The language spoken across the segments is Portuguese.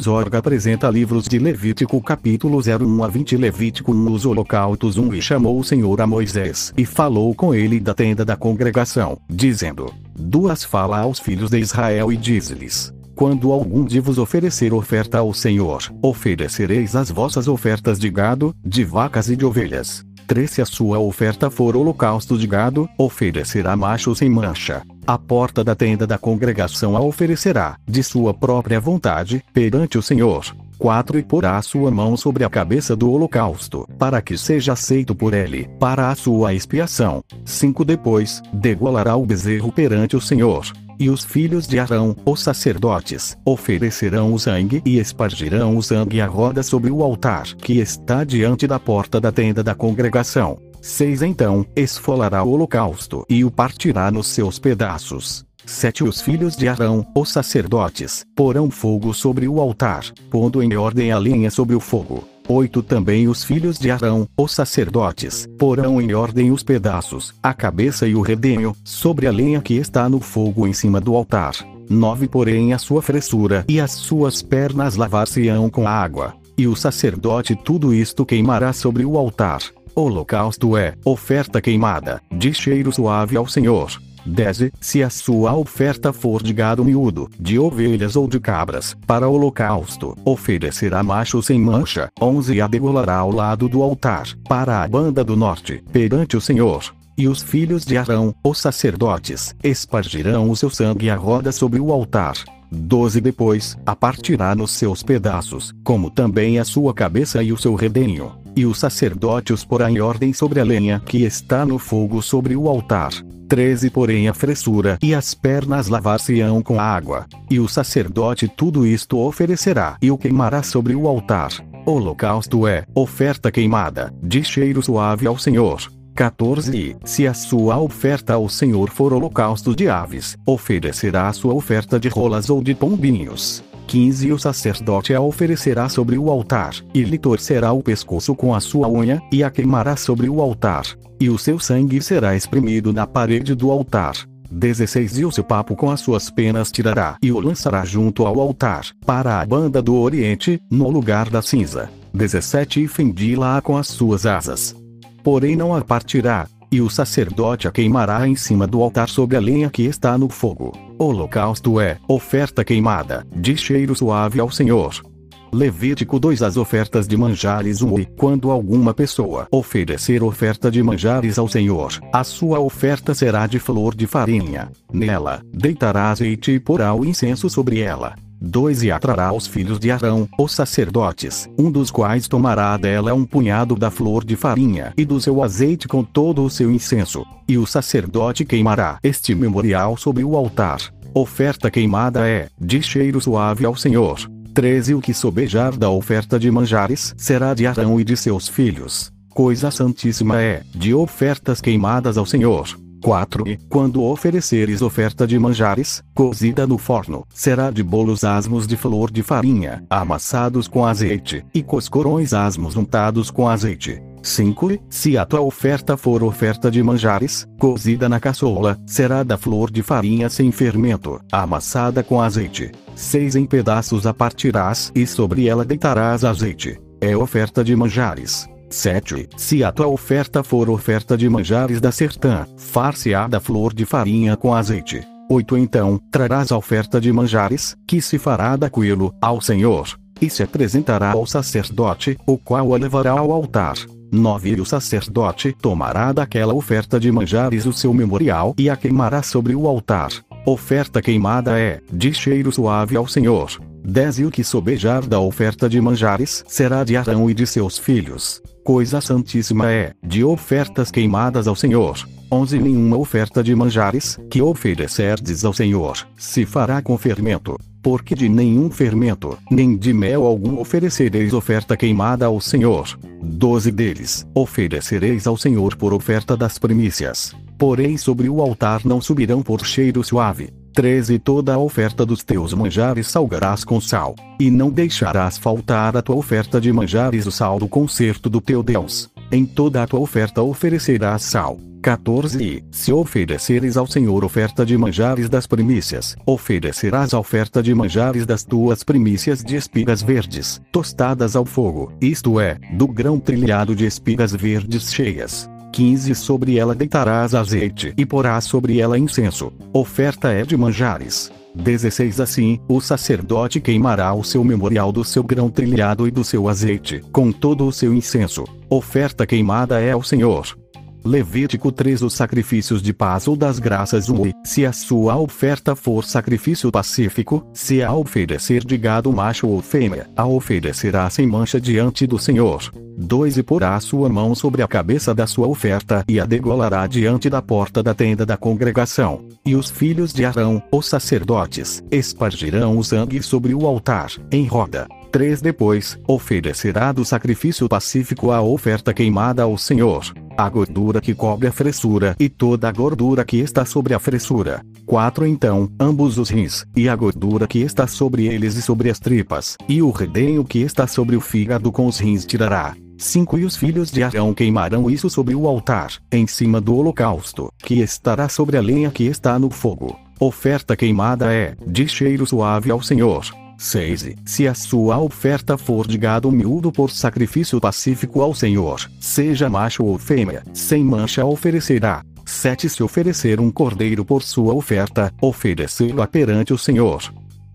Zorga apresenta livros de Levítico capítulo 01 a 20 Levítico 1 Os holocaustos 1 E chamou o Senhor a Moisés e falou com ele da tenda da congregação, dizendo, Duas fala aos filhos de Israel e diz-lhes, quando algum de vos oferecer oferta ao Senhor, oferecereis as vossas ofertas de gado, de vacas e de ovelhas. 3 Se a sua oferta for holocausto de gado, oferecerá macho sem mancha. A porta da tenda da congregação a oferecerá, de sua própria vontade, perante o Senhor. 4 E porá sua mão sobre a cabeça do holocausto, para que seja aceito por ele, para a sua expiação. 5 Depois, degolará o bezerro perante o Senhor. E os filhos de Arão, os sacerdotes, oferecerão o sangue e espargirão o sangue à roda sobre o altar que está diante da porta da tenda da congregação. 6 Então, esfolará o holocausto e o partirá nos seus pedaços. 7 Os filhos de Arão, os sacerdotes, porão fogo sobre o altar, pondo em ordem a lenha sobre o fogo. 8 Também os filhos de Arão, os sacerdotes, porão em ordem os pedaços, a cabeça e o redenho, sobre a lenha que está no fogo em cima do altar. 9 Porém a sua fressura e as suas pernas lavar-se-ão com água. E o sacerdote tudo isto queimará sobre o altar. Holocausto é oferta queimada, de cheiro suave ao Senhor. 10. Se a sua oferta for de gado miúdo, de ovelhas ou de cabras, para holocausto, oferecerá macho sem mancha. 11. E a degolará ao lado do altar, para a banda do norte, perante o Senhor. E os filhos de Arão, os sacerdotes, espargirão o seu sangue à roda sobre o altar. 12 Depois, a partirá nos seus pedaços, como também a sua cabeça e o seu redenho. E o sacerdote os porá em ordem sobre a lenha que está no fogo sobre o altar. 13 Porém a fressura e as pernas lavar-se-ão com água. E o sacerdote tudo isto oferecerá e o queimará sobre o altar. Holocausto é oferta queimada, de cheiro suave ao Senhor. 14 Se a sua oferta ao Senhor for holocausto de aves, oferecerá a sua oferta de rolas ou de pombinhos. 15 O sacerdote a oferecerá sobre o altar, e lhe torcerá o pescoço com a sua unha, e a queimará sobre o altar. E o seu sangue será espremido na parede do altar. 16 E o seu papo com as suas penas tirará e o lançará junto ao altar, para a banda do oriente, no lugar da cinza. 17 E fendi-la com as suas asas porém não a partirá, e o sacerdote a queimará em cima do altar sobre a lenha que está no fogo. Holocausto é oferta queimada, de cheiro suave ao Senhor. Levítico 2 As ofertas de manjares 1 E quando alguma pessoa oferecer oferta de manjares ao Senhor, a sua oferta será de flor de farinha. Nela, deitará azeite e porá o incenso sobre ela. 2 E atrará os filhos de Arão, os sacerdotes, um dos quais tomará dela um punhado da flor de farinha e do seu azeite com todo o seu incenso, e o sacerdote queimará este memorial sobre o altar. Oferta queimada é, de cheiro suave ao Senhor. 13 O que sobejar da oferta de manjares será de Arão e de seus filhos. Coisa santíssima é, de ofertas queimadas ao Senhor. 4. E, quando ofereceres oferta de manjares, cozida no forno, será de bolos asmos de flor de farinha, amassados com azeite, e coscorões asmos untados com azeite. 5. Se a tua oferta for oferta de manjares, cozida na caçola, será da flor de farinha sem fermento, amassada com azeite. 6. Em pedaços a partirás e sobre ela deitarás azeite. É oferta de manjares. 7. Se a tua oferta for oferta de manjares da sertã, far-se-á da flor de farinha com azeite. 8. Então, trarás a oferta de manjares, que se fará daquilo, ao Senhor, e se apresentará ao sacerdote, o qual a levará ao altar. 9. E o sacerdote tomará daquela oferta de manjares o seu memorial e a queimará sobre o altar. Oferta queimada é, de cheiro suave ao Senhor. 10 E o que sobejar da oferta de manjares será de Arão e de seus filhos. Coisa santíssima é, de ofertas queimadas ao Senhor. 11 Nenhuma oferta de manjares, que oferecerdes ao Senhor, se fará com fermento. Porque de nenhum fermento, nem de mel algum oferecereis oferta queimada ao Senhor. 12 deles, oferecereis ao Senhor por oferta das primícias. Porém sobre o altar não subirão por cheiro suave. 13 Toda a oferta dos teus manjares salgarás com sal, e não deixarás faltar a tua oferta de manjares o sal do concerto do teu Deus. Em toda a tua oferta oferecerás sal. 14 E, se ofereceres ao Senhor oferta de manjares das primícias, oferecerás a oferta de manjares das tuas primícias de espigas verdes, tostadas ao fogo, isto é, do grão trilhado de espigas verdes cheias. 15 Sobre ela deitarás azeite e porás sobre ela incenso. Oferta é de manjares. 16 Assim, o sacerdote queimará o seu memorial do seu grão trilhado e do seu azeite, com todo o seu incenso. Oferta queimada é ao Senhor. Levítico 3 Os sacrifícios de paz ou das graças 1 Se a sua oferta for sacrifício pacífico, se a oferecer de gado macho ou fêmea, a oferecerá sem mancha diante do Senhor. 2 E porá sua mão sobre a cabeça da sua oferta e a degolará diante da porta da tenda da congregação. E os filhos de Arão, os sacerdotes, espargirão o sangue sobre o altar, em roda. 3 Depois, oferecerá do sacrifício pacífico a oferta queimada ao Senhor a gordura que cobre a fressura e toda a gordura que está sobre a fressura. 4 Então, ambos os rins, e a gordura que está sobre eles e sobre as tripas, e o redenho que está sobre o fígado com os rins tirará. 5 E os filhos de Arão queimarão isso sobre o altar, em cima do holocausto, que estará sobre a lenha que está no fogo. Oferta queimada é, de cheiro suave ao Senhor. 6. Se a sua oferta for de gado miúdo por sacrifício pacífico ao Senhor, seja macho ou fêmea, sem mancha oferecerá. 7. Se oferecer um cordeiro por sua oferta, oferecê-lo perante o Senhor.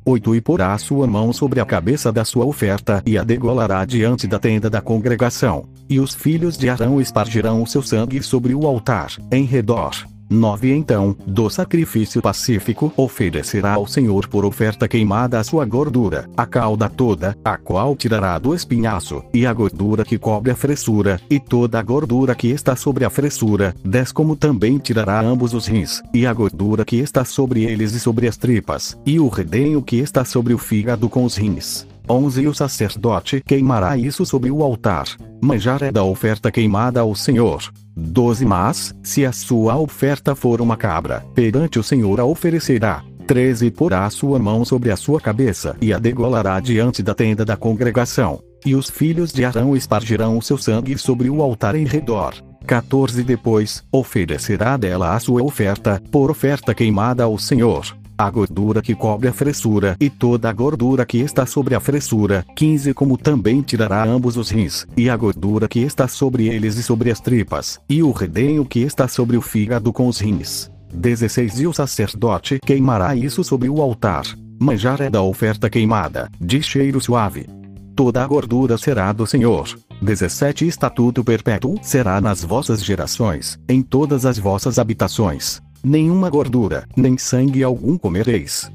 8. E porá sua mão sobre a cabeça da sua oferta e a degolará diante da tenda da congregação. E os filhos de Arão espargirão o seu sangue sobre o altar, em redor. 9 Então, do sacrifício pacífico oferecerá ao Senhor por oferta queimada a sua gordura, a cauda toda, a qual tirará do espinhaço, e a gordura que cobre a fressura, e toda a gordura que está sobre a fressura, 10 Como também tirará ambos os rins, e a gordura que está sobre eles e sobre as tripas, e o redenho que está sobre o fígado com os rins. 11 E o sacerdote queimará isso sobre o altar. Manjar é da oferta queimada ao Senhor. 12 Mas, se a sua oferta for uma cabra, perante o Senhor a oferecerá. 13 Porá sua mão sobre a sua cabeça e a degolará diante da tenda da congregação. E os filhos de Arão espargirão o seu sangue sobre o altar em redor. 14 Depois, oferecerá dela a sua oferta, por oferta queimada ao Senhor a gordura que cobre a fressura e toda a gordura que está sobre a fressura. 15 Como também tirará ambos os rins, e a gordura que está sobre eles e sobre as tripas, e o redenho que está sobre o fígado com os rins. 16 E o sacerdote queimará isso sobre o altar. Manjar é da oferta queimada, de cheiro suave. Toda a gordura será do Senhor. 17 Estatuto perpétuo será nas vossas gerações, em todas as vossas habitações nenhuma gordura, nem sangue algum comereis.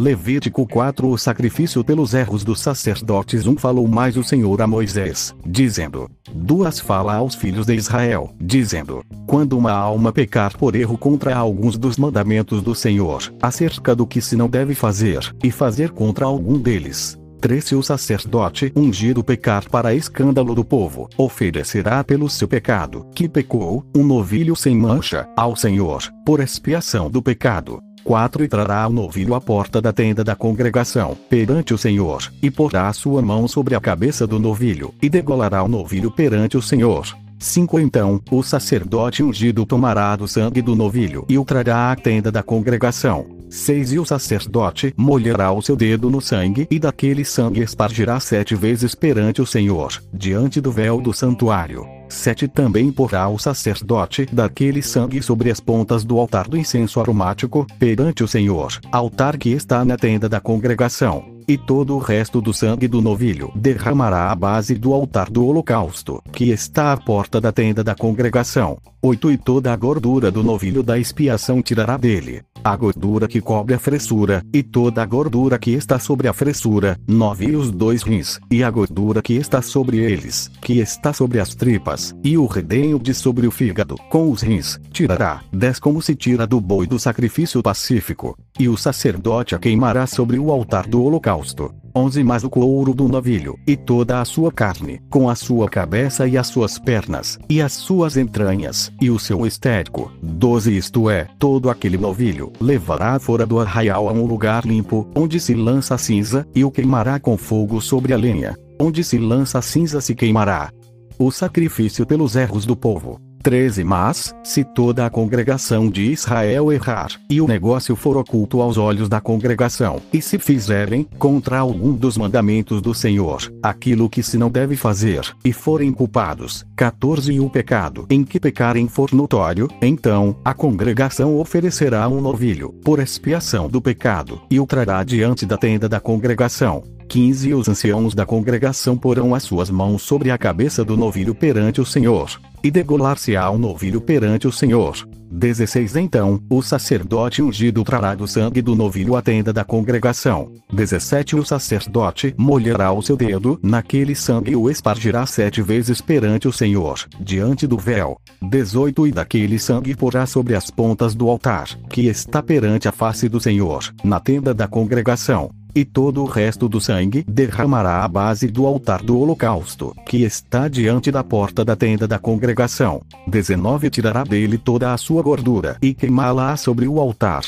Levítico 4 O sacrifício pelos erros dos sacerdotes Um falou mais o Senhor a Moisés, dizendo. Duas fala aos filhos de Israel, dizendo. Quando uma alma pecar por erro contra alguns dos mandamentos do Senhor, acerca do que se não deve fazer, e fazer contra algum deles, 3 Se o sacerdote ungido pecar para escândalo do povo, oferecerá pelo seu pecado, que pecou, um novilho sem mancha, ao Senhor, por expiação do pecado. 4 E trará o novilho à porta da tenda da congregação, perante o Senhor, e porá sua mão sobre a cabeça do novilho, e degolará o novilho perante o Senhor. 5 Então, o sacerdote ungido tomará do sangue do novilho e o trará à tenda da congregação. 6 E o sacerdote molhará o seu dedo no sangue e daquele sangue espargirá sete vezes perante o Senhor, diante do véu do santuário. 7 Também porá o sacerdote daquele sangue sobre as pontas do altar do incenso aromático, perante o Senhor, altar que está na tenda da congregação e todo o resto do sangue do novilho derramará à base do altar do holocausto, que está à porta da tenda da congregação. 8 E toda a gordura do novilho da expiação tirará dele, a gordura que cobre a fressura, e toda a gordura que está sobre a fressura, 9 E os dois rins, e a gordura que está sobre eles, que está sobre as tripas, e o redenho de sobre o fígado, com os rins, tirará, 10 Como se tira do boi do sacrifício pacífico, e o sacerdote a queimará sobre o altar do holocausto. 11 Mais o couro do novilho, e toda a sua carne, com a sua cabeça e as suas pernas, e as suas entranhas, e o seu estérico. 12 Isto é, todo aquele novilho, levará fora do arraial a um lugar limpo, onde se lança cinza, e o queimará com fogo sobre a lenha. Onde se lança cinza se queimará. o sacrifício pelos erros do povo. 13 Mas, se toda a congregação de Israel errar, e o negócio for oculto aos olhos da congregação, e se fizerem, contra algum dos mandamentos do Senhor, aquilo que se não deve fazer, e forem culpados, 14 E o pecado em que pecarem for notório, então, a congregação oferecerá um novilho, por expiação do pecado, e o trará diante da tenda da congregação. 15 Os anciãos da congregação porão as suas mãos sobre a cabeça do novilho perante o Senhor, e degolar-se-á o novilho perante o Senhor. 16 Então, o sacerdote ungido trará do sangue do novilho a tenda da congregação. 17 O sacerdote molhará o seu dedo naquele sangue e o espargirá sete vezes perante o Senhor, diante do véu. 18 E daquele sangue porá sobre as pontas do altar, que está perante a face do Senhor, na tenda da congregação e todo o resto do sangue derramará à base do altar do holocausto, que está diante da porta da tenda da congregação. 19 Tirará dele toda a sua gordura e queimá-la sobre o altar.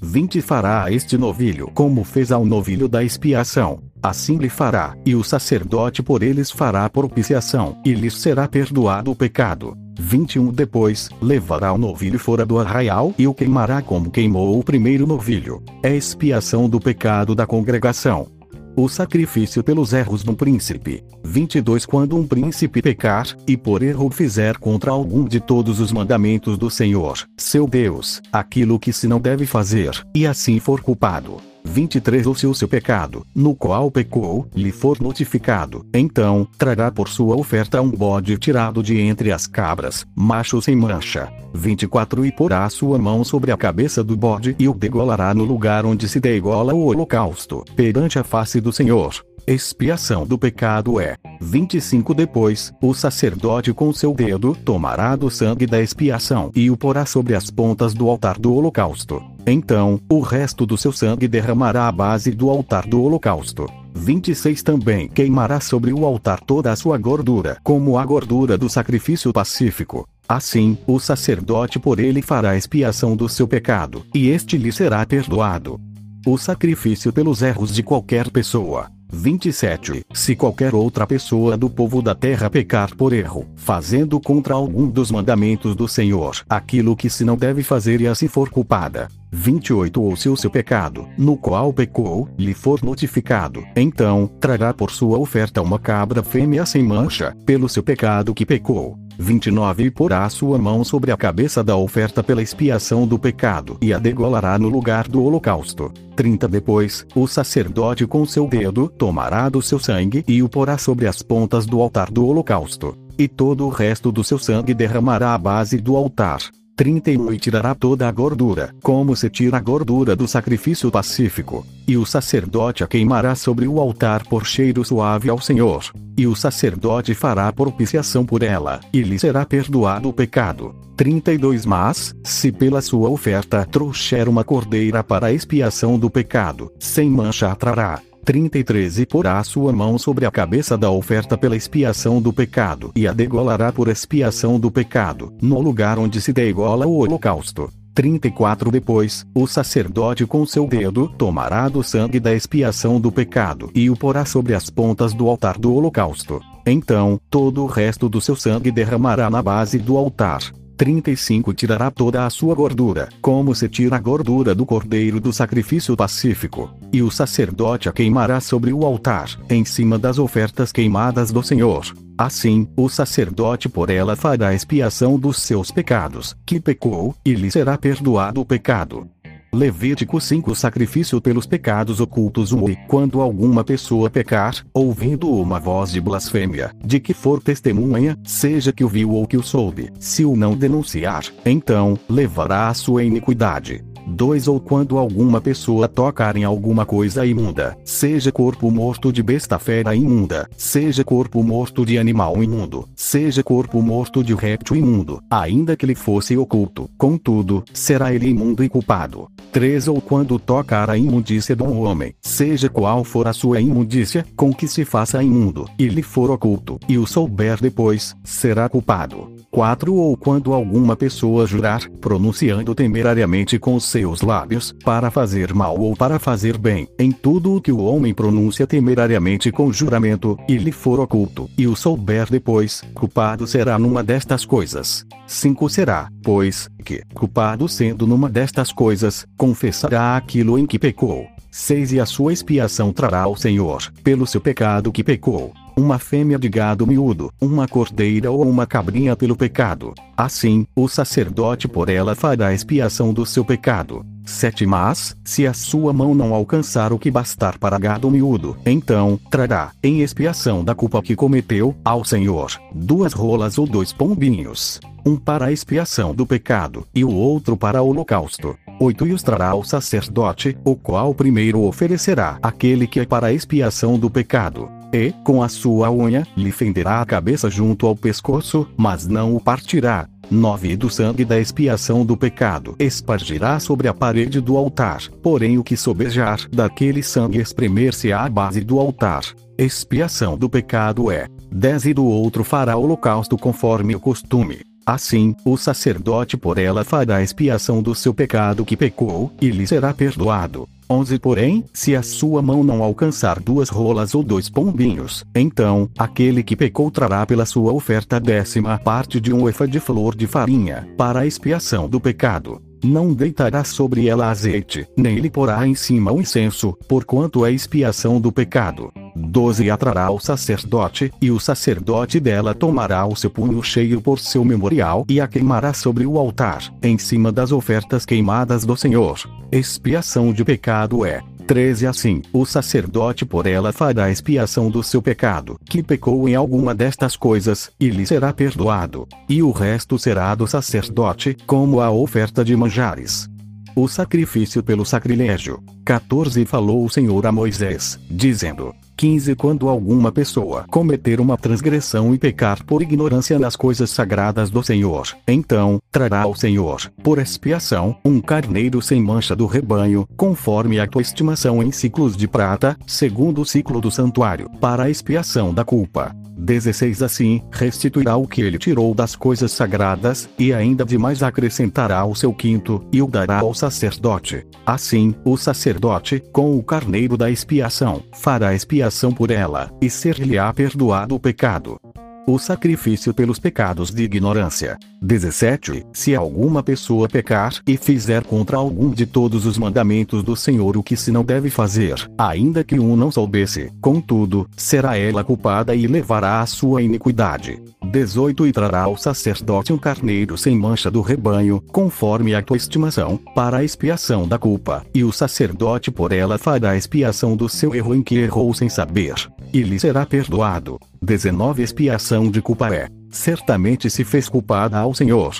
20 Fará a este novilho como fez ao novilho da expiação. Assim lhe fará, e o sacerdote por eles fará propiciação, e lhes será perdoado o pecado. 21 Depois, levará o novilho fora do arraial e o queimará como queimou o primeiro novilho. É expiação do pecado da congregação. O sacrifício pelos erros do príncipe. 22 Quando um príncipe pecar, e por erro fizer contra algum de todos os mandamentos do Senhor, seu Deus, aquilo que se não deve fazer, e assim for culpado, 23 Ou se o seu pecado, no qual pecou, lhe for notificado, então, trará por sua oferta um bode tirado de entre as cabras, macho sem mancha. 24 E porá sua mão sobre a cabeça do bode e o degolará no lugar onde se degola o holocausto, perante a face do Senhor. Expiação do pecado é. 25 Depois, o sacerdote com seu dedo tomará do sangue da expiação e o porá sobre as pontas do altar do holocausto. Então, o resto do seu sangue derramará à base do altar do holocausto. 26 Também queimará sobre o altar toda a sua gordura, como a gordura do sacrifício pacífico. Assim, o sacerdote por ele fará expiação do seu pecado, e este lhe será perdoado. O sacrifício pelos erros de qualquer pessoa. 27. Se qualquer outra pessoa do povo da terra pecar por erro, fazendo contra algum dos mandamentos do Senhor aquilo que se não deve fazer e assim for culpada. 28 Ou se o seu pecado, no qual pecou, lhe for notificado, então, trará por sua oferta uma cabra fêmea sem mancha, pelo seu pecado que pecou. 29 E porá sua mão sobre a cabeça da oferta pela expiação do pecado e a degolará no lugar do holocausto. 30 Depois, o sacerdote com seu dedo tomará do seu sangue e o porá sobre as pontas do altar do holocausto. E todo o resto do seu sangue derramará à base do altar. 31 E tirará toda a gordura, como se tira a gordura do sacrifício pacífico. E o sacerdote a queimará sobre o altar por cheiro suave ao Senhor. E o sacerdote fará propiciação por ela, e lhe será perdoado o pecado. 32 Mas, se pela sua oferta trouxer uma cordeira para expiação do pecado, sem mancha a trará 33 E porá sua mão sobre a cabeça da oferta pela expiação do pecado e a degolará por expiação do pecado, no lugar onde se degola o holocausto. 34 Depois, o sacerdote com seu dedo tomará do sangue da expiação do pecado e o porá sobre as pontas do altar do holocausto. Então, todo o resto do seu sangue derramará na base do altar. 35 Tirará toda a sua gordura, como se tira a gordura do cordeiro do sacrifício pacífico, e o sacerdote a queimará sobre o altar, em cima das ofertas queimadas do Senhor. Assim, o sacerdote por ela fará expiação dos seus pecados, que pecou, e lhe será perdoado o pecado. Levítico 5 Sacrifício pelos pecados ocultos 1 E quando alguma pessoa pecar, ouvindo uma voz de blasfêmia, de que for testemunha, seja que o viu ou que o soube, se o não denunciar, então, levará a sua iniquidade. 2 Ou quando alguma pessoa tocar em alguma coisa imunda, seja corpo morto de besta fera imunda, seja corpo morto de animal imundo, seja corpo morto de réptil imundo, ainda que lhe fosse oculto, contudo, será ele imundo e culpado. 3 Ou quando tocar a imundícia de um homem, seja qual for a sua imundícia, com que se faça imundo, e lhe for oculto, e o souber depois, será culpado. 4 Ou quando alguma pessoa jurar, pronunciando temerariamente com os seus lábios, para fazer mal ou para fazer bem, em tudo o que o homem pronuncia temerariamente com juramento, e lhe for oculto, e o souber depois, culpado será numa destas coisas. 5 Será, pois, que, culpado sendo numa destas coisas, confessará aquilo em que pecou. 6 E a sua expiação trará ao Senhor, pelo seu pecado que pecou uma fêmea de gado miúdo, uma cordeira ou uma cabrinha pelo pecado. Assim, o sacerdote por ela fará expiação do seu pecado. 7 Mas, se a sua mão não alcançar o que bastar para gado miúdo, então, trará, em expiação da culpa que cometeu, ao Senhor, duas rolas ou dois pombinhos. Um para a expiação do pecado, e o outro para o holocausto. 8 E os trará ao sacerdote, o qual primeiro oferecerá aquele que é para a expiação do pecado e, com a sua unha, lhe fenderá a cabeça junto ao pescoço, mas não o partirá. 9 Do sangue da expiação do pecado espargirá sobre a parede do altar, porém o que sobejar daquele sangue espremer-se à base do altar. Expiação do pecado é 10 E do outro fará holocausto conforme o costume. Assim, o sacerdote por ela fará expiação do seu pecado que pecou, e lhe será perdoado. 11 Porém, se a sua mão não alcançar duas rolas ou dois pombinhos, então, aquele que pecou trará pela sua oferta a décima parte de um efa de flor de farinha, para a expiação do pecado. Não deitará sobre ela azeite, nem lhe porá em cima o incenso, porquanto é expiação do pecado. 12 Atrará o sacerdote, e o sacerdote dela tomará o seu punho cheio por seu memorial e a queimará sobre o altar, em cima das ofertas queimadas do Senhor. Expiação de pecado é 13 Assim, o sacerdote por ela fará expiação do seu pecado, que pecou em alguma destas coisas, e lhe será perdoado. E o resto será do sacerdote, como a oferta de manjares. O sacrifício pelo sacrilégio. 14 Falou o Senhor a Moisés, dizendo: 15 Quando alguma pessoa cometer uma transgressão e pecar por ignorância nas coisas sagradas do Senhor, então, trará ao Senhor, por expiação, um carneiro sem mancha do rebanho, conforme a tua estimação em ciclos de prata, segundo o ciclo do santuário, para a expiação da culpa. 16 Assim, restituirá o que ele tirou das coisas sagradas, e ainda demais acrescentará o seu quinto, e o dará ao sacerdote. Assim, o sacerdote, com o carneiro da expiação, fará expiação por ela, e ser-lhe-á perdoado o pecado o sacrifício pelos pecados de ignorância. 17. Se alguma pessoa pecar e fizer contra algum de todos os mandamentos do Senhor o que se não deve fazer, ainda que um não soubesse, contudo, será ela culpada e levará a sua iniquidade. 18 E trará ao sacerdote um carneiro sem mancha do rebanho, conforme a tua estimação, para a expiação da culpa, e o sacerdote por ela fará expiação do seu erro em que errou sem saber, e lhe será perdoado. 19 Expiação de culpa é: certamente se fez culpada ao Senhor.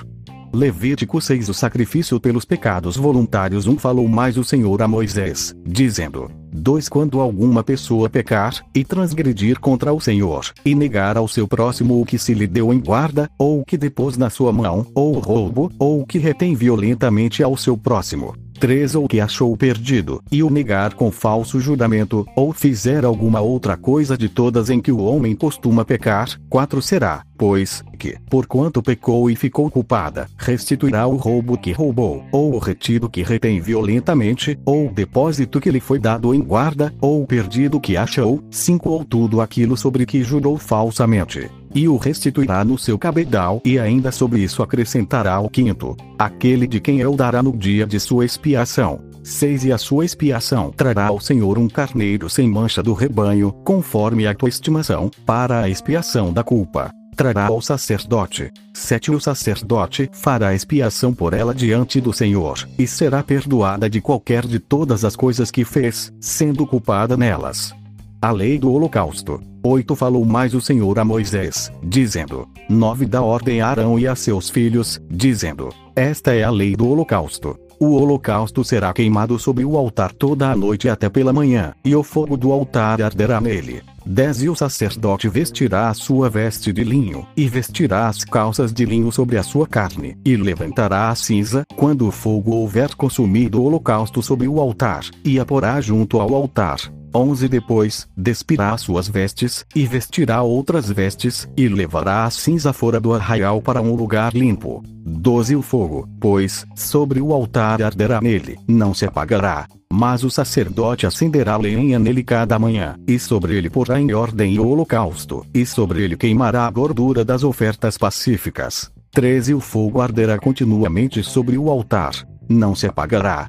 Levítico 6 O sacrifício pelos pecados voluntários 1 Falou mais o Senhor a Moisés, dizendo: 2 Quando alguma pessoa pecar, e transgredir contra o Senhor, e negar ao seu próximo o que se lhe deu em guarda, ou o que depôs na sua mão, ou roubo, ou o que retém violentamente ao seu próximo. 3 Ou que achou perdido, e o negar com falso juramento, ou fizer alguma outra coisa de todas em que o homem costuma pecar. 4 Será, pois, que, porquanto pecou e ficou culpada, restituirá o roubo que roubou, ou o retido que retém violentamente, ou o depósito que lhe foi dado em guarda, ou o perdido que achou, 5 Ou tudo aquilo sobre que jurou falsamente e o restituirá no seu cabedal, e ainda sobre isso acrescentará o quinto, aquele de quem eu dará no dia de sua expiação. 6 E a sua expiação trará ao Senhor um carneiro sem mancha do rebanho, conforme a tua estimação, para a expiação da culpa trará ao sacerdote. 7 O sacerdote fará expiação por ela diante do Senhor, e será perdoada de qualquer de todas as coisas que fez, sendo culpada nelas. A lei do holocausto. 8 Falou mais o Senhor a Moisés, dizendo: 9 Da ordem a Arão e a seus filhos, dizendo: Esta é a lei do holocausto. O holocausto será queimado sobre o altar toda a noite até pela manhã, e o fogo do altar arderá nele. 10 E o sacerdote vestirá a sua veste de linho, e vestirá as calças de linho sobre a sua carne, e levantará a cinza, quando o fogo houver consumido o holocausto sobre o altar, e a porá junto ao altar. 11 Depois, despirá suas vestes, e vestirá outras vestes, e levará a cinza fora do arraial para um lugar limpo. 12 O fogo, pois, sobre o altar arderá nele, não se apagará. Mas o sacerdote acenderá lenha nele cada manhã, e sobre ele porá em ordem o holocausto, e sobre ele queimará a gordura das ofertas pacíficas. 13 O fogo arderá continuamente sobre o altar, não se apagará.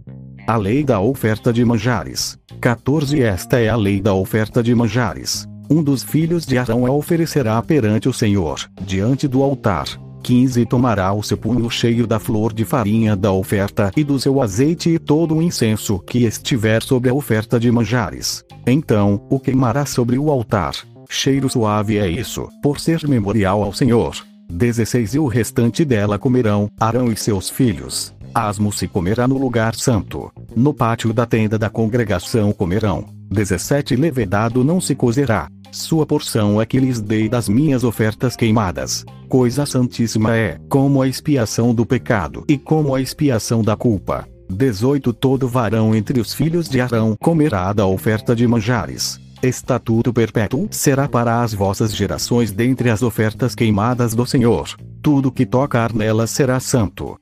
A lei da oferta de manjares. 14 Esta é a lei da oferta de manjares. Um dos filhos de Arão a oferecerá perante o Senhor, diante do altar. 15 Tomará o seu punho cheio da flor de farinha da oferta e do seu azeite e todo o incenso que estiver sobre a oferta de manjares. Então, o queimará sobre o altar. Cheiro suave é isso, por ser memorial ao Senhor. 16 E o restante dela comerão, Arão e seus filhos. Asmo se comerá no lugar santo. No pátio da tenda da congregação comerão. 17 Levedado não se cozerá. Sua porção é que lhes dei das minhas ofertas queimadas. Coisa santíssima é, como a expiação do pecado e como a expiação da culpa. 18 Todo varão entre os filhos de Arão comerá da oferta de manjares. Estatuto perpétuo será para as vossas gerações dentre as ofertas queimadas do Senhor. Tudo que tocar nelas será santo.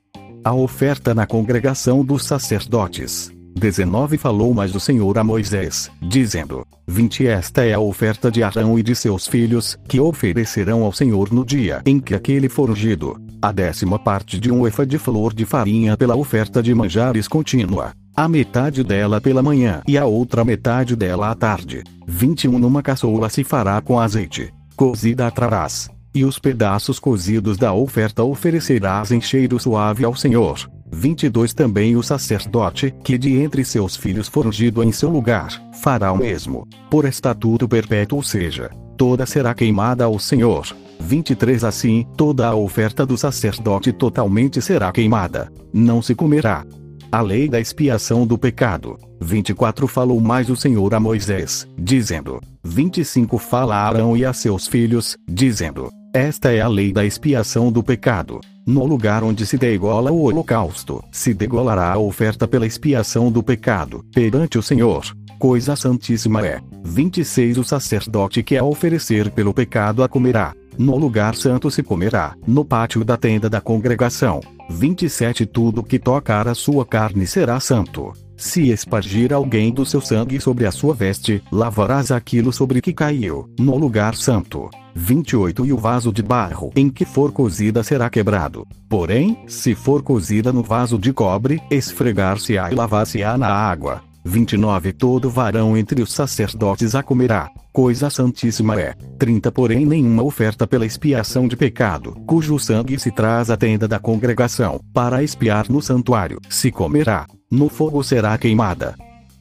A oferta na congregação dos sacerdotes. 19 Falou mais o Senhor a Moisés, dizendo: 20 Esta é a oferta de Arão e de seus filhos, que oferecerão ao Senhor no dia em que aquele for ungido. A décima parte de um efa de flor de farinha pela oferta de manjares contínua. A metade dela pela manhã e a outra metade dela à tarde. 21 Numa caçoula se fará com azeite. Cozida trarás e os pedaços cozidos da oferta oferecerás em cheiro suave ao Senhor. 22 Também o sacerdote, que de entre seus filhos for ungido em seu lugar, fará o mesmo. Por estatuto perpétuo seja, toda será queimada ao Senhor. 23 Assim, toda a oferta do sacerdote totalmente será queimada. Não se comerá. A lei da expiação do pecado. 24 Falou mais o Senhor a Moisés, dizendo: 25 Fala a Arão e a seus filhos, dizendo: esta é a lei da expiação do pecado. No lugar onde se degola o holocausto, se degolará a oferta pela expiação do pecado, perante o Senhor. Coisa santíssima é. 26 O sacerdote que a oferecer pelo pecado a comerá. No lugar santo se comerá, no pátio da tenda da congregação. 27 Tudo que tocar a sua carne será santo. Se espargir alguém do seu sangue sobre a sua veste, lavarás aquilo sobre que caiu, no lugar santo. 28 E o vaso de barro em que for cozida será quebrado. Porém, se for cozida no vaso de cobre, esfregar-se-á e lavar-se-á na água. 29 Todo varão entre os sacerdotes a comerá. Coisa santíssima é. 30 Porém nenhuma oferta pela expiação de pecado, cujo sangue se traz à tenda da congregação, para expiar no santuário, se comerá. No fogo será queimada.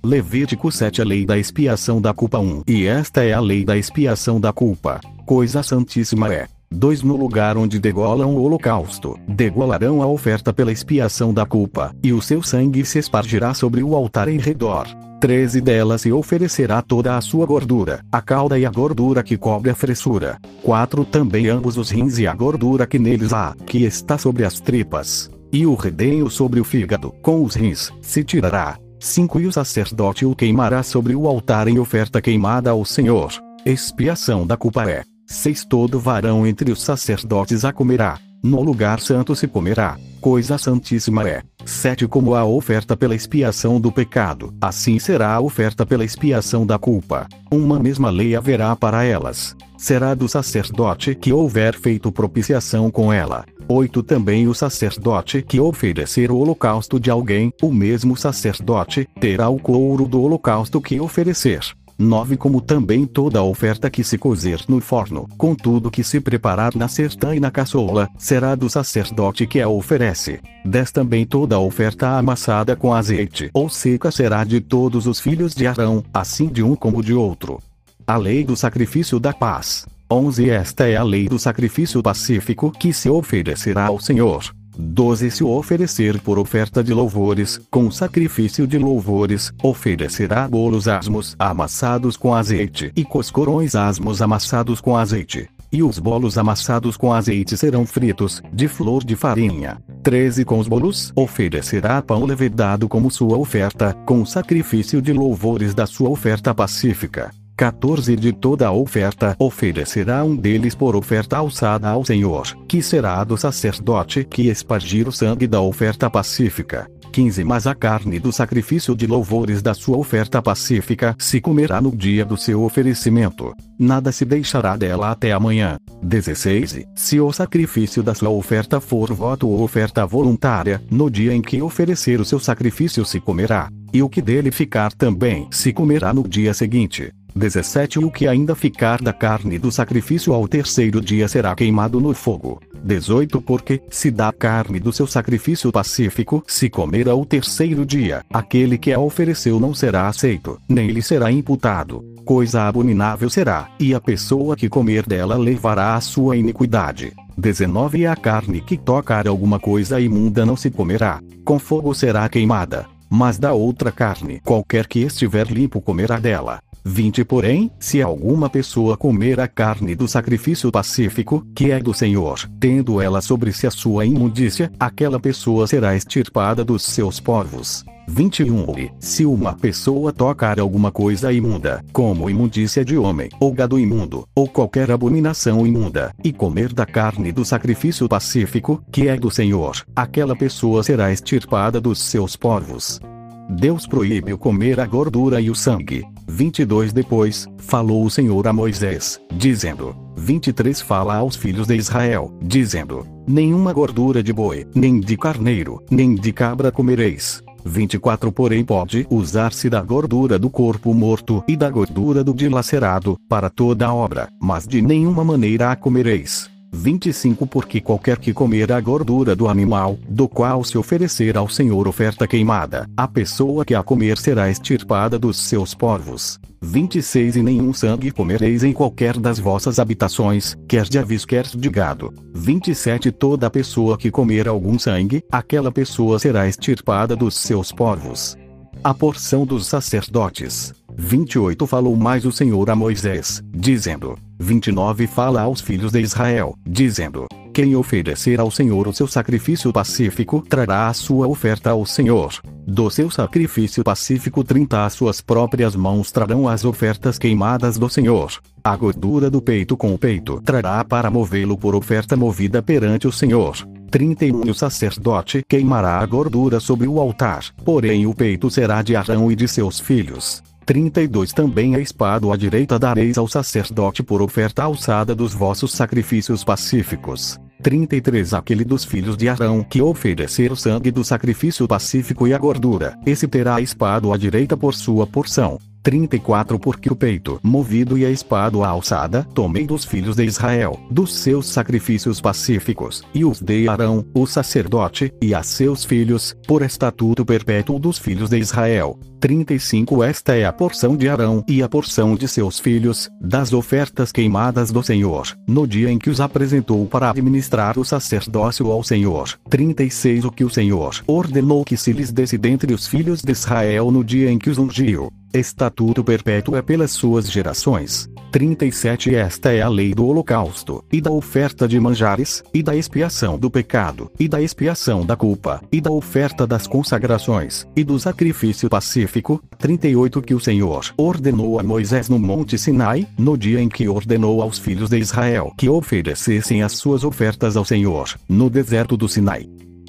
Levítico 7 A lei da expiação da culpa 1 E esta é a lei da expiação da culpa coisa santíssima é. 2 No lugar onde degolam o holocausto, degolarão a oferta pela expiação da culpa, e o seu sangue se espargirá sobre o altar em redor. 13 Dela se oferecerá toda a sua gordura, a cauda e a gordura que cobre a fressura. 4 Também ambos os rins e a gordura que neles há, que está sobre as tripas. E o redenho sobre o fígado, com os rins, se tirará. 5 E o sacerdote o queimará sobre o altar em oferta queimada ao Senhor. Expiação da culpa é 6 Todo varão entre os sacerdotes a comerá. No lugar santo se comerá. Coisa santíssima é. 7 Como a oferta pela expiação do pecado, assim será a oferta pela expiação da culpa. Uma mesma lei haverá para elas. Será do sacerdote que houver feito propiciação com ela. 8 Também o sacerdote que oferecer o holocausto de alguém, o mesmo sacerdote, terá o couro do holocausto que oferecer. 9 Como também toda oferta que se cozer no forno, com tudo que se preparar na sertã e na caçoula, será do sacerdote que a oferece. 10 Também toda oferta amassada com azeite ou seca será de todos os filhos de Arão, assim de um como de outro. A lei do sacrifício da paz. 11 Esta é a lei do sacrifício pacífico que se oferecerá ao Senhor. 12 Se oferecer por oferta de louvores, com sacrifício de louvores, oferecerá bolos asmos amassados com azeite e coscorões asmos amassados com azeite. e os bolos amassados com azeite serão fritos, de flor de farinha. 13 Com os bolos, oferecerá pão levedado como sua oferta, com sacrifício de louvores da sua oferta pacífica. 14 De toda a oferta oferecerá um deles por oferta alçada ao Senhor, que será do sacerdote que espargir o sangue da oferta pacífica. 15 Mas a carne do sacrifício de louvores da sua oferta pacífica se comerá no dia do seu oferecimento. Nada se deixará dela até amanhã. 16 Se o sacrifício da sua oferta for voto ou oferta voluntária, no dia em que oferecer o seu sacrifício se comerá. E o que dele ficar também se comerá no dia seguinte. 17 O que ainda ficar da carne do sacrifício ao terceiro dia será queimado no fogo. 18 Porque, se da carne do seu sacrifício pacífico se comer ao terceiro dia, aquele que a ofereceu não será aceito, nem lhe será imputado. Coisa abominável será, e a pessoa que comer dela levará a sua iniquidade. 19 A carne que tocar alguma coisa imunda não se comerá, com fogo será queimada. Mas da outra carne, qualquer que estiver limpo comerá dela 20 Porém, se alguma pessoa comer a carne do sacrifício pacífico, que é do Senhor, tendo ela sobre si a sua imundícia, aquela pessoa será extirpada dos seus povos. 21 Se uma pessoa tocar alguma coisa imunda, como imundícia de homem, ou gado imundo, ou qualquer abominação imunda, e comer da carne do sacrifício pacífico, que é do Senhor, aquela pessoa será extirpada dos seus povos. Deus proíbe comer a gordura e o sangue, 22 Depois, falou o Senhor a Moisés, dizendo: 23 Fala aos filhos de Israel, dizendo: Nenhuma gordura de boi, nem de carneiro, nem de cabra comereis. 24 Porém pode usar-se da gordura do corpo morto e da gordura do dilacerado, para toda a obra, mas de nenhuma maneira a comereis. 25 Porque qualquer que comer a gordura do animal, do qual se oferecer ao Senhor oferta queimada, a pessoa que a comer será extirpada dos seus povos. 26 E nenhum sangue comereis em qualquer das vossas habitações, quer de avis quer de gado. 27 Toda pessoa que comer algum sangue, aquela pessoa será extirpada dos seus povos. A porção dos sacerdotes. 28 Falou mais o Senhor a Moisés, dizendo: 29 Fala aos filhos de Israel, dizendo: Quem oferecer ao Senhor o seu sacrifício pacífico trará a sua oferta ao Senhor. Do seu sacrifício pacífico 30 As suas próprias mãos trarão as ofertas queimadas do Senhor. A gordura do peito com o peito trará para movê-lo por oferta movida perante o Senhor. 31 O sacerdote queimará a gordura sobre o altar, porém o peito será de Arão e de seus filhos. 32 Também a espada à direita dareis ao sacerdote por oferta alçada dos vossos sacrifícios pacíficos. 33 Aquele dos filhos de Arão que oferecer o sangue do sacrifício pacífico e a gordura, esse terá a espada à direita por sua porção. 34 Porque o peito movido e a espada alçada tomei dos filhos de Israel, dos seus sacrifícios pacíficos, e os dei a Arão, o sacerdote, e a seus filhos, por estatuto perpétuo dos filhos de Israel. 35 Esta é a porção de Arão e a porção de seus filhos, das ofertas queimadas do Senhor, no dia em que os apresentou para administrar o sacerdócio ao Senhor. 36 O que o Senhor ordenou que se lhes desse dentre os filhos de Israel no dia em que os ungiu. Estatuto perpétuo é pelas suas gerações. 37 Esta é a lei do holocausto, e da oferta de manjares, e da expiação do pecado, e da expiação da culpa, e da oferta das consagrações, e do sacrifício pacífico. 38 Que o Senhor ordenou a Moisés no Monte Sinai, no dia em que ordenou aos filhos de Israel que oferecessem as suas ofertas ao Senhor, no deserto do Sinai.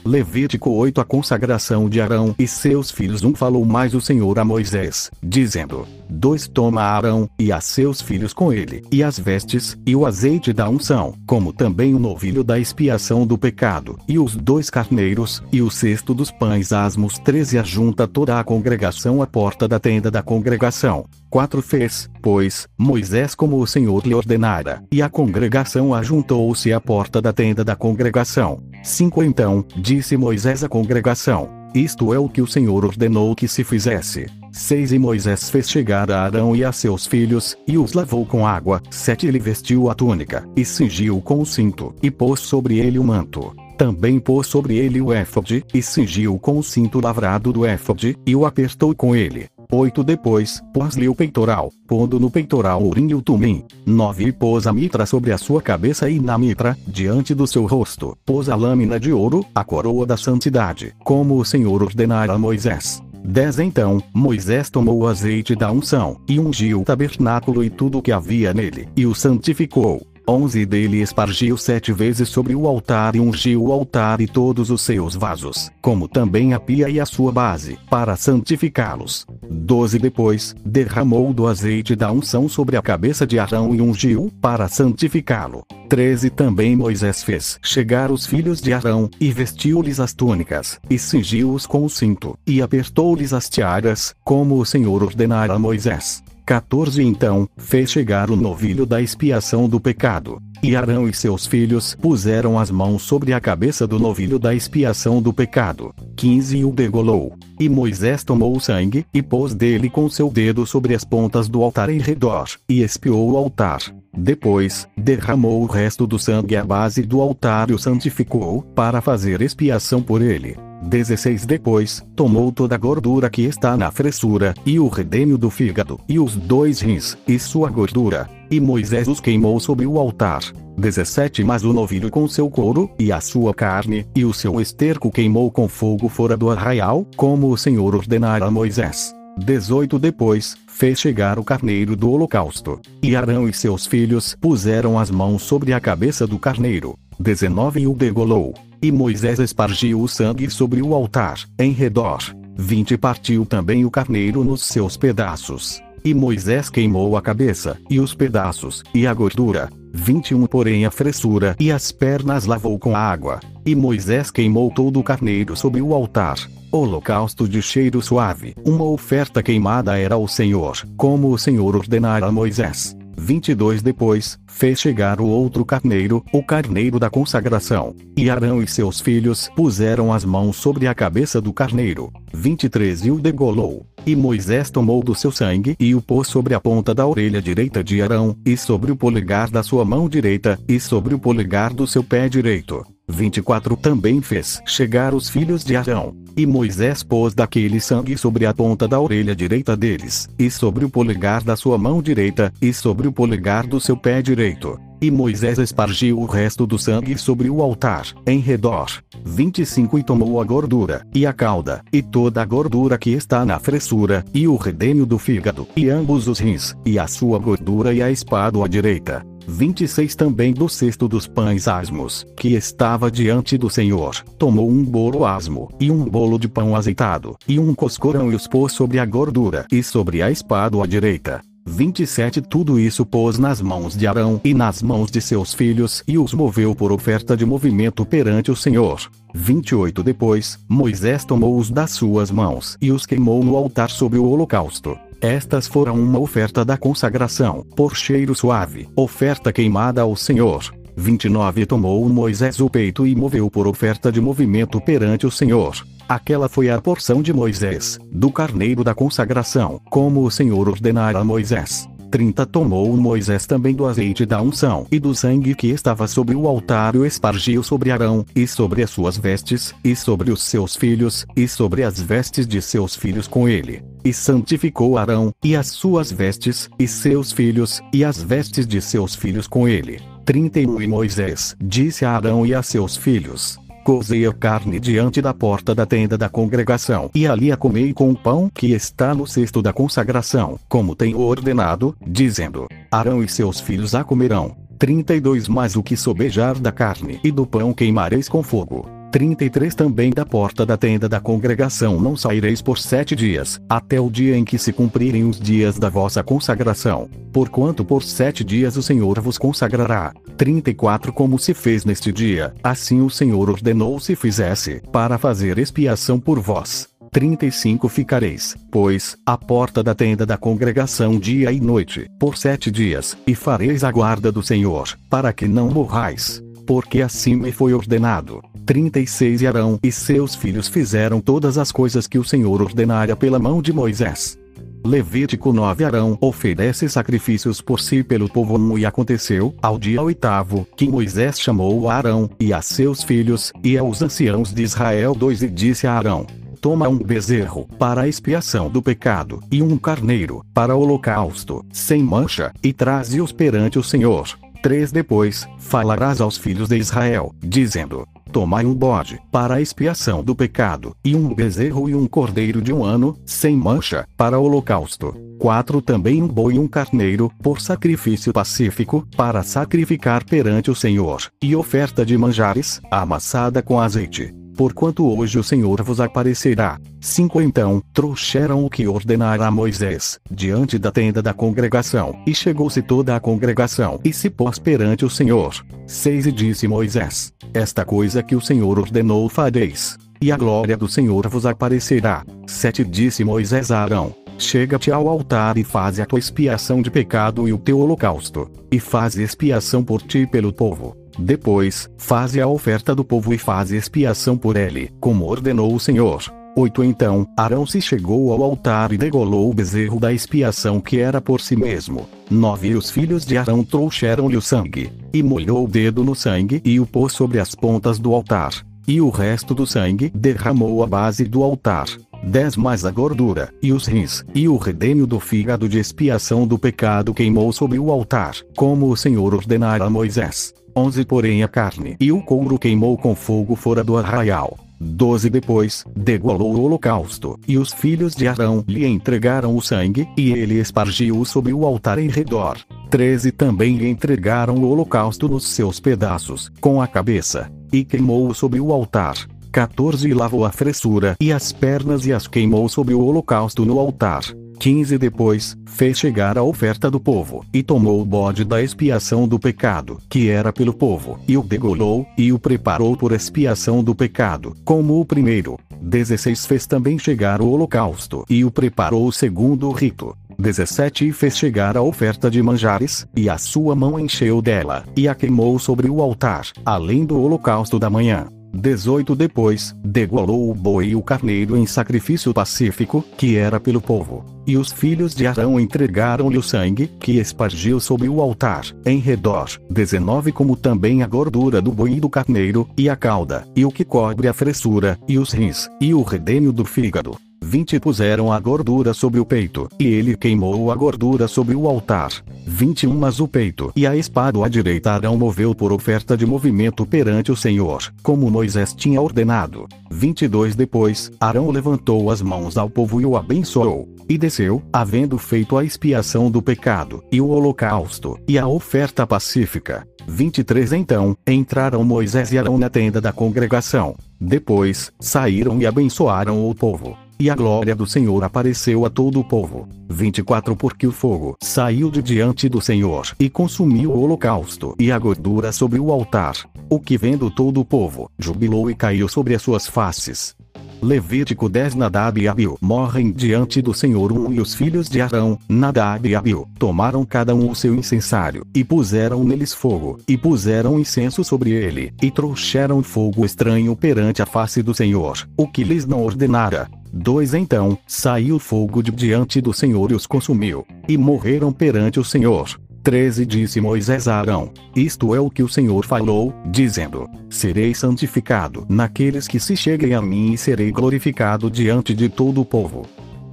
Levítico 8 A consagração de Arão e seus filhos. Um falou mais o Senhor a Moisés, dizendo: 2 Toma Arão, e a seus filhos com ele, e as vestes, e o azeite da unção, como também o novilho da expiação do pecado, e os dois carneiros, e o cesto dos pães asmos 13 Ajunta toda a congregação à porta da tenda da congregação. 4 Fez, pois, Moisés como o Senhor lhe ordenara, e a congregação ajuntou-se à porta da tenda da congregação. 5 Então, disse Moisés à congregação: Isto é o que o Senhor ordenou que se fizesse. 6 E Moisés fez chegar a Arão e a seus filhos, e os lavou com água. 7 Ele vestiu a túnica, e cingiu com o cinto, e pôs sobre ele o manto. Também pôs sobre ele o éfode, e cingiu com o cinto lavrado do éfode, e o apertou com ele. 8 depois, pôs-lhe o peitoral, pondo no peitoral o urim e o tumim. 9 e pôs a mitra sobre a sua cabeça e na mitra, diante do seu rosto, pôs a lâmina de ouro, a coroa da santidade, como o Senhor ordenara a Moisés. 10 Então, Moisés tomou o azeite da unção, e ungiu o tabernáculo e tudo o que havia nele, e o santificou. 11 dele espargiu sete vezes sobre o altar e ungiu o altar e todos os seus vasos, como também a pia e a sua base, para santificá-los. 12 Depois, derramou do azeite da unção sobre a cabeça de Arão e ungiu, para santificá-lo. 13 Também Moisés fez chegar os filhos de Arão, e vestiu-lhes as túnicas, e cingiu-os com o cinto, e apertou-lhes as tiaras, como o Senhor ordenara a Moisés. 14 Então, fez chegar o novilho da expiação do pecado. E Arão e seus filhos puseram as mãos sobre a cabeça do novilho da expiação do pecado. 15 E o degolou. E Moisés tomou o sangue, e pôs dele com seu dedo sobre as pontas do altar em redor, e espiou o altar. Depois, derramou o resto do sangue à base do altar e o santificou, para fazer expiação por ele. 16 Depois, tomou toda a gordura que está na fressura, e o redêmio do fígado, e os dois rins, e sua gordura, e Moisés os queimou sobre o altar. 17 Mas o novilho com seu couro, e a sua carne, e o seu esterco queimou com fogo fora do arraial, como o Senhor ordenara a Moisés. 18 Depois, fez chegar o carneiro do holocausto. E Arão e seus filhos puseram as mãos sobre a cabeça do carneiro. 19 E o degolou. E Moisés espargiu o sangue sobre o altar, em redor. 20 Partiu também o carneiro nos seus pedaços. E Moisés queimou a cabeça, e os pedaços, e a gordura. 21 Porém a fressura e as pernas lavou com água. E Moisés queimou todo o carneiro sobre o altar. Holocausto de cheiro suave. Uma oferta queimada era ao Senhor, como o Senhor ordenara a Moisés. 22 Depois, fez chegar o outro carneiro, o carneiro da consagração. E Arão e seus filhos puseram as mãos sobre a cabeça do carneiro. 23 E o degolou. E Moisés tomou do seu sangue e o pôs sobre a ponta da orelha direita de Arão, e sobre o polegar da sua mão direita, e sobre o polegar do seu pé direito. 24 Também fez chegar os filhos de Arão. E Moisés pôs daquele sangue sobre a ponta da orelha direita deles, e sobre o polegar da sua mão direita, e sobre o polegar do seu pé direito. E Moisés espargiu o resto do sangue sobre o altar, em redor. 25 E tomou a gordura, e a cauda, e toda a gordura que está na fressura, e o redêmio do fígado, e ambos os rins, e a sua gordura e a espada à direita. 26 Também do cesto dos pães asmos, que estava diante do Senhor, tomou um bolo asmo, e um bolo de pão azeitado, e um coscorão e os pôs sobre a gordura, e sobre a espada à direita. 27 Tudo isso pôs nas mãos de Arão e nas mãos de seus filhos e os moveu por oferta de movimento perante o Senhor. 28 Depois, Moisés tomou-os das suas mãos e os queimou no altar sobre o holocausto. Estas foram uma oferta da consagração, por cheiro suave, oferta queimada ao Senhor. 29 Tomou Moisés o peito e moveu por oferta de movimento perante o Senhor. Aquela foi a porção de Moisés, do carneiro da consagração, como o Senhor ordenara a Moisés. 30 Tomou Moisés também do azeite da unção e do sangue que estava sobre o altar e o espargiu sobre Arão, e sobre as suas vestes, e sobre os seus filhos, e sobre as vestes de seus filhos com ele. E santificou Arão, e as suas vestes, e seus filhos, e as vestes de seus filhos com ele. 31 E Moisés disse a Arão e a seus filhos: cozei a carne diante da porta da tenda da congregação, e ali a comei com o pão que está no cesto da consagração, como tenho ordenado, dizendo: Arão e seus filhos a comerão. 32 Mas o que sobejar da carne e do pão queimareis com fogo. 33 Também da porta da tenda da congregação não saireis por sete dias, até o dia em que se cumprirem os dias da vossa consagração. Porquanto por sete dias o Senhor vos consagrará. 34 Como se fez neste dia, assim o Senhor ordenou se fizesse, para fazer expiação por vós. 35 Ficareis, pois, à porta da tenda da congregação dia e noite, por sete dias, e fareis a guarda do Senhor, para que não morrais. Porque assim me foi ordenado. 36 E Arão e seus filhos fizeram todas as coisas que o Senhor ordenara pela mão de Moisés. Levítico 9 Arão oferece sacrifícios por si pelo povo 1 E aconteceu, ao dia oitavo, que Moisés chamou Arão, e a seus filhos, e aos anciãos de Israel 2 E disse a Arão, Toma um bezerro para a expiação do pecado, e um carneiro para o holocausto, sem mancha, e traze-os perante o Senhor. 3 Depois, falarás aos filhos de Israel, dizendo: Tomai um bode, para a expiação do pecado, e um bezerro e um cordeiro de um ano, sem mancha, para o holocausto. 4 Também um boi e um carneiro, por sacrifício pacífico, para sacrificar perante o Senhor, e oferta de manjares, amassada com azeite porquanto hoje o Senhor vos aparecerá. 5 Então, trouxeram o que ordenara Moisés, diante da tenda da congregação, e chegou-se toda a congregação, e se pôs perante o Senhor. 6 E disse Moisés: Esta coisa que o Senhor ordenou fareis, e a glória do Senhor vos aparecerá. 7 Disse Moisés a Arão: Chega-te ao altar e faze a tua expiação de pecado e o teu holocausto, e faze expiação por ti e pelo povo depois, faze a oferta do povo e faze expiação por ele, como ordenou o Senhor. 8 Então, Arão se chegou ao altar e degolou o bezerro da expiação que era por si mesmo. 9 E os filhos de Arão trouxeram-lhe o sangue, e molhou o dedo no sangue e o pôs sobre as pontas do altar. E o resto do sangue derramou a base do altar. 10 mais a gordura, e os rins, e o redênio do fígado de expiação do pecado queimou sobre o altar, como o Senhor ordenara a Moisés. 11 Porém a carne e o couro queimou com fogo fora do arraial. 12 Depois, degolou o holocausto, e os filhos de Arão lhe entregaram o sangue, e ele espargiu-o sobre o altar em redor. 13 Também lhe entregaram o holocausto nos seus pedaços, com a cabeça, e queimou-o sobre o altar. 14 E lavou a fressura e as pernas e as queimou sobre o holocausto no altar. 15 Depois, fez chegar a oferta do povo, e tomou o bode da expiação do pecado, que era pelo povo, e o degolou, e o preparou por expiação do pecado, como o primeiro. 16 Fez também chegar o holocausto, e o preparou segundo o rito. 17 E fez chegar a oferta de manjares, e a sua mão encheu dela, e a queimou sobre o altar, além do holocausto da manhã. 18 Depois, degolou o boi e o carneiro em sacrifício pacífico, que era pelo povo. E os filhos de Arão entregaram-lhe o sangue, que espargiu sobre o altar, em redor. 19 Como também a gordura do boi e do carneiro, e a cauda, e o que cobre a fressura, e os rins, e o redênio do fígado. 20 Puseram a gordura sobre o peito, e ele queimou a gordura sobre o altar. 21 Mas o peito e a espada à direita Arão moveu por oferta de movimento perante o Senhor, como Moisés tinha ordenado. 22 Depois, Arão levantou as mãos ao povo e o abençoou, e desceu, havendo feito a expiação do pecado, e o holocausto, e a oferta pacífica. 23 Então, entraram Moisés e Arão na tenda da congregação. Depois, saíram e abençoaram o povo. E a glória do Senhor apareceu a todo o povo. 24 Porque o fogo saiu de diante do Senhor e consumiu o holocausto e a gordura sobre o altar. O que vendo todo o povo, jubilou e caiu sobre as suas faces. Levítico 10 Nadab e Abiu morrem diante do Senhor um e os filhos de Arão, Nadab e Abiu, tomaram cada um o seu incensário, e puseram neles fogo, e puseram incenso sobre ele, e trouxeram fogo estranho perante a face do Senhor, o que lhes não ordenara. 2 Então, saiu fogo de diante do Senhor e os consumiu, e morreram perante o Senhor. 13 Disse Moisés a Arão: Isto é o que o Senhor falou, dizendo: Serei santificado naqueles que se cheguem a mim e serei glorificado diante de todo o povo.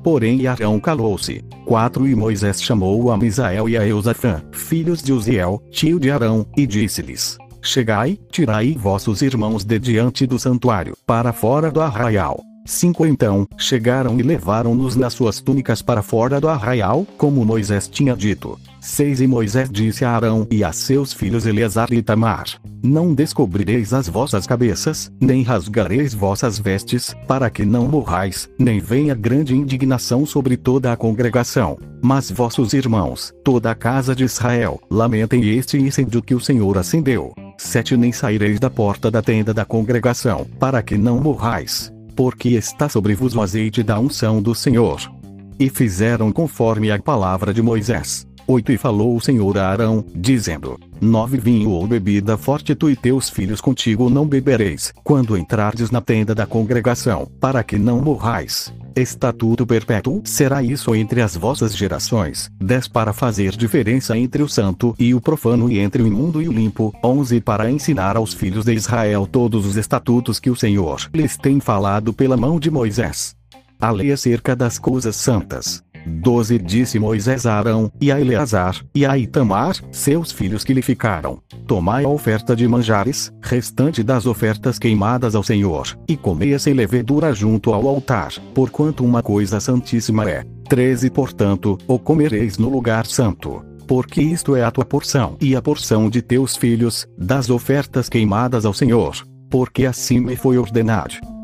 Porém Arão calou-se. 4 E Moisés chamou a Misael e a Eusafã, filhos de Uziel, tio de Arão, e disse-lhes: Chegai, tirai vossos irmãos de diante do santuário, para fora do arraial. Cinco então, chegaram e levaram-nos nas suas túnicas para fora do arraial, como Moisés tinha dito. 6 E Moisés disse a Arão e a seus filhos Eleazar e Tamar: Não descobrireis as vossas cabeças, nem rasgareis vossas vestes, para que não morrais, nem venha grande indignação sobre toda a congregação. Mas vossos irmãos, toda a casa de Israel, lamentem este incêndio que o Senhor acendeu. 7 Nem saireis da porta da tenda da congregação, para que não morrais porque está sobre vos o azeite da unção do Senhor. E fizeram conforme a palavra de Moisés. 8 E falou o Senhor a Arão, dizendo: 9 Vinho ou bebida forte tu e teus filhos contigo não bebereis, quando entrardes na tenda da congregação, para que não morrais. Estatuto perpétuo será isso entre as vossas gerações. 10 para fazer diferença entre o santo e o profano e entre o imundo e o limpo. 11 para ensinar aos filhos de Israel todos os estatutos que o Senhor lhes tem falado pela mão de Moisés. A lei acerca das coisas santas. 12 Disse Moisés a Arão, e a Eleazar, e a Itamar, seus filhos que lhe ficaram: Tomai a oferta de manjares, restante das ofertas queimadas ao Senhor, e comei sem levedura junto ao altar, porquanto uma coisa santíssima é. 13 Portanto, o comereis no lugar santo porque isto é a tua porção e a porção de teus filhos, das ofertas queimadas ao Senhor, porque assim me foi ordenado.